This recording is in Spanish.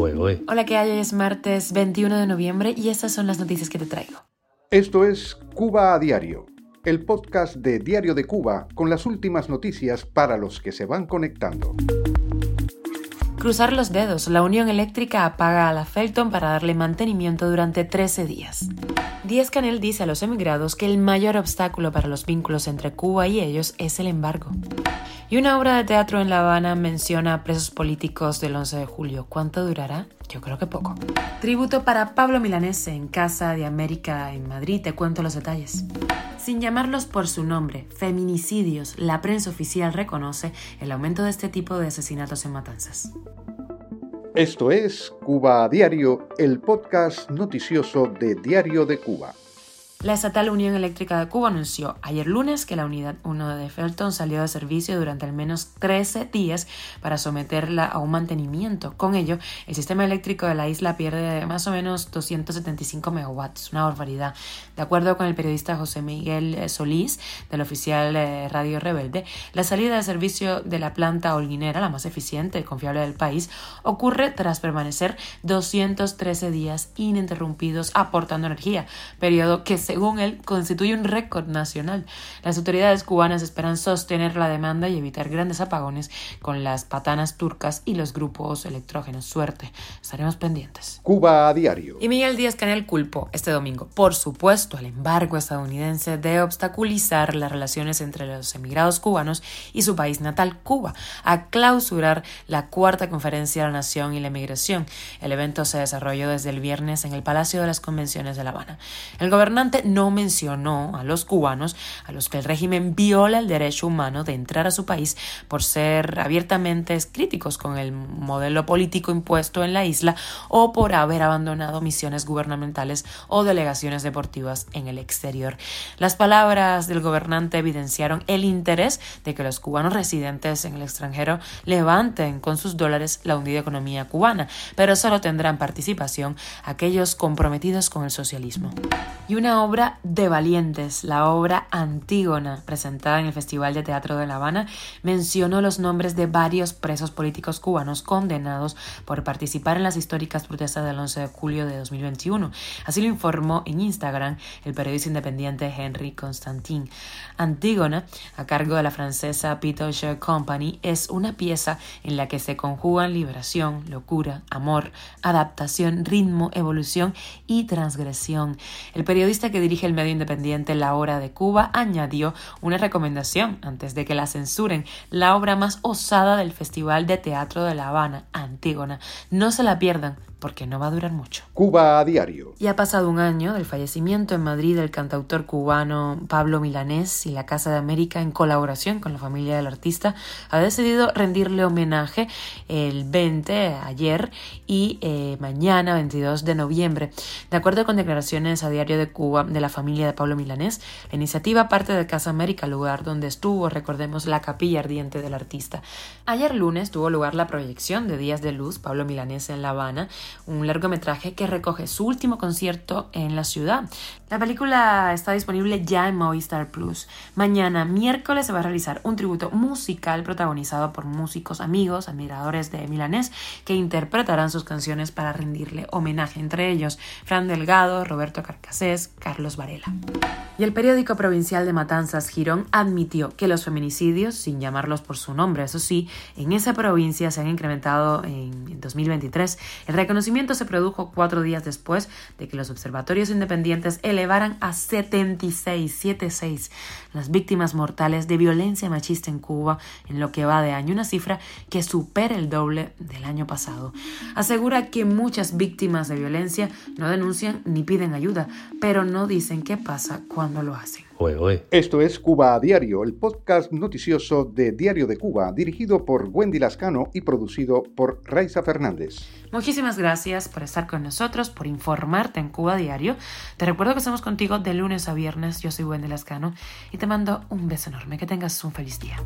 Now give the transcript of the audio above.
Hola, ¿qué hay? Hoy es martes 21 de noviembre y estas son las noticias que te traigo. Esto es Cuba a Diario, el podcast de Diario de Cuba con las últimas noticias para los que se van conectando. Cruzar los dedos, la Unión Eléctrica apaga a la Felton para darle mantenimiento durante 13 días. Díaz Canel dice a los emigrados que el mayor obstáculo para los vínculos entre Cuba y ellos es el embargo. Y una obra de teatro en La Habana menciona a presos políticos del 11 de julio. ¿Cuánto durará? Yo creo que poco. Tributo para Pablo Milanese en Casa de América en Madrid. Te cuento los detalles. Sin llamarlos por su nombre, feminicidios, la prensa oficial reconoce el aumento de este tipo de asesinatos en matanzas. Esto es Cuba a Diario, el podcast noticioso de Diario de Cuba. La estatal Unión Eléctrica de Cuba anunció ayer lunes que la unidad 1 de Felton salió de servicio durante al menos 13 días para someterla a un mantenimiento. Con ello, el sistema eléctrico de la isla pierde más o menos 275 megawatts, una barbaridad. De acuerdo con el periodista José Miguel eh, Solís del oficial eh, Radio Rebelde, la salida de servicio de la planta holguinera, la más eficiente y confiable del país, ocurre tras permanecer 213 días ininterrumpidos aportando energía, periodo que según él, constituye un récord nacional. Las autoridades cubanas esperan sostener la demanda y evitar grandes apagones con las patanas turcas y los grupos electrógenos. Suerte. Estaremos pendientes. Cuba a diario. Y Miguel Díaz Canel culpó este domingo, por supuesto, al embargo estadounidense de obstaculizar las relaciones entre los emigrados cubanos y su país natal, Cuba, a clausurar la cuarta conferencia de la Nación y la Emigración. El evento se desarrolló desde el viernes en el Palacio de las Convenciones de La Habana. El gobernante no mencionó a los cubanos a los que el régimen viola el derecho humano de entrar a su país por ser abiertamente críticos con el modelo político impuesto en la isla o por haber abandonado misiones gubernamentales o delegaciones deportivas en el exterior. Las palabras del gobernante evidenciaron el interés de que los cubanos residentes en el extranjero levanten con sus dólares la hundida economía cubana, pero solo tendrán participación aquellos comprometidos con el socialismo. Y una obra de valientes, la obra Antígona, presentada en el Festival de Teatro de La Habana, mencionó los nombres de varios presos políticos cubanos condenados por participar en las históricas protestas del 11 de julio de 2021. Así lo informó en Instagram el periodista independiente Henry Constantin. Antígona, a cargo de la francesa Share Company, es una pieza en la que se conjugan liberación, locura, amor, adaptación, ritmo, evolución y transgresión. El periodista que dirige el medio independiente La Hora de Cuba, añadió una recomendación antes de que la censuren, la obra más osada del Festival de Teatro de La Habana, Antígona. No se la pierdan, porque no va a durar mucho. Cuba a diario. Y ha pasado un año del fallecimiento en Madrid del cantautor cubano Pablo Milanés y la Casa de América, en colaboración con la familia del artista, ha decidido rendirle homenaje el 20, ayer, y eh, mañana, 22 de noviembre. De acuerdo con declaraciones a Diario de Cuba de la familia de Pablo Milanés, la iniciativa parte de Casa América, lugar donde estuvo, recordemos, la capilla ardiente del artista. Ayer lunes tuvo lugar la proyección de Días de Luz, Pablo Milanés en La Habana, un largometraje que recoge su último concierto en la ciudad. La película está disponible ya en Movistar Plus. Mañana, miércoles, se va a realizar un tributo musical protagonizado por músicos amigos, admiradores de Milanés, que interpretarán sus canciones para rendirle homenaje, entre ellos Fran Delgado, Roberto Carcasés, Carlos Varela. Y el periódico provincial de Matanzas, Girón, admitió que los feminicidios, sin llamarlos por su nombre, eso sí, en esa provincia se han incrementado en 2023. El reconocimiento se produjo cuatro días después de que los observatorios independientes elevaran a 76, 76 las víctimas mortales de violencia machista en Cuba en lo que va de año, una cifra que supera el doble del año pasado. Asegura que muchas víctimas de violencia no denuncian ni piden ayuda, pero no dicen qué pasa cuando lo hacen. Esto es Cuba a Diario, el podcast noticioso de Diario de Cuba, dirigido por Wendy Lascano y producido por Raiza Fernández. Muchísimas gracias por estar con nosotros, por informarte en Cuba a Diario. Te recuerdo que estamos contigo de lunes a viernes. Yo soy Wendy Lascano y te mando un beso enorme. Que tengas un feliz día.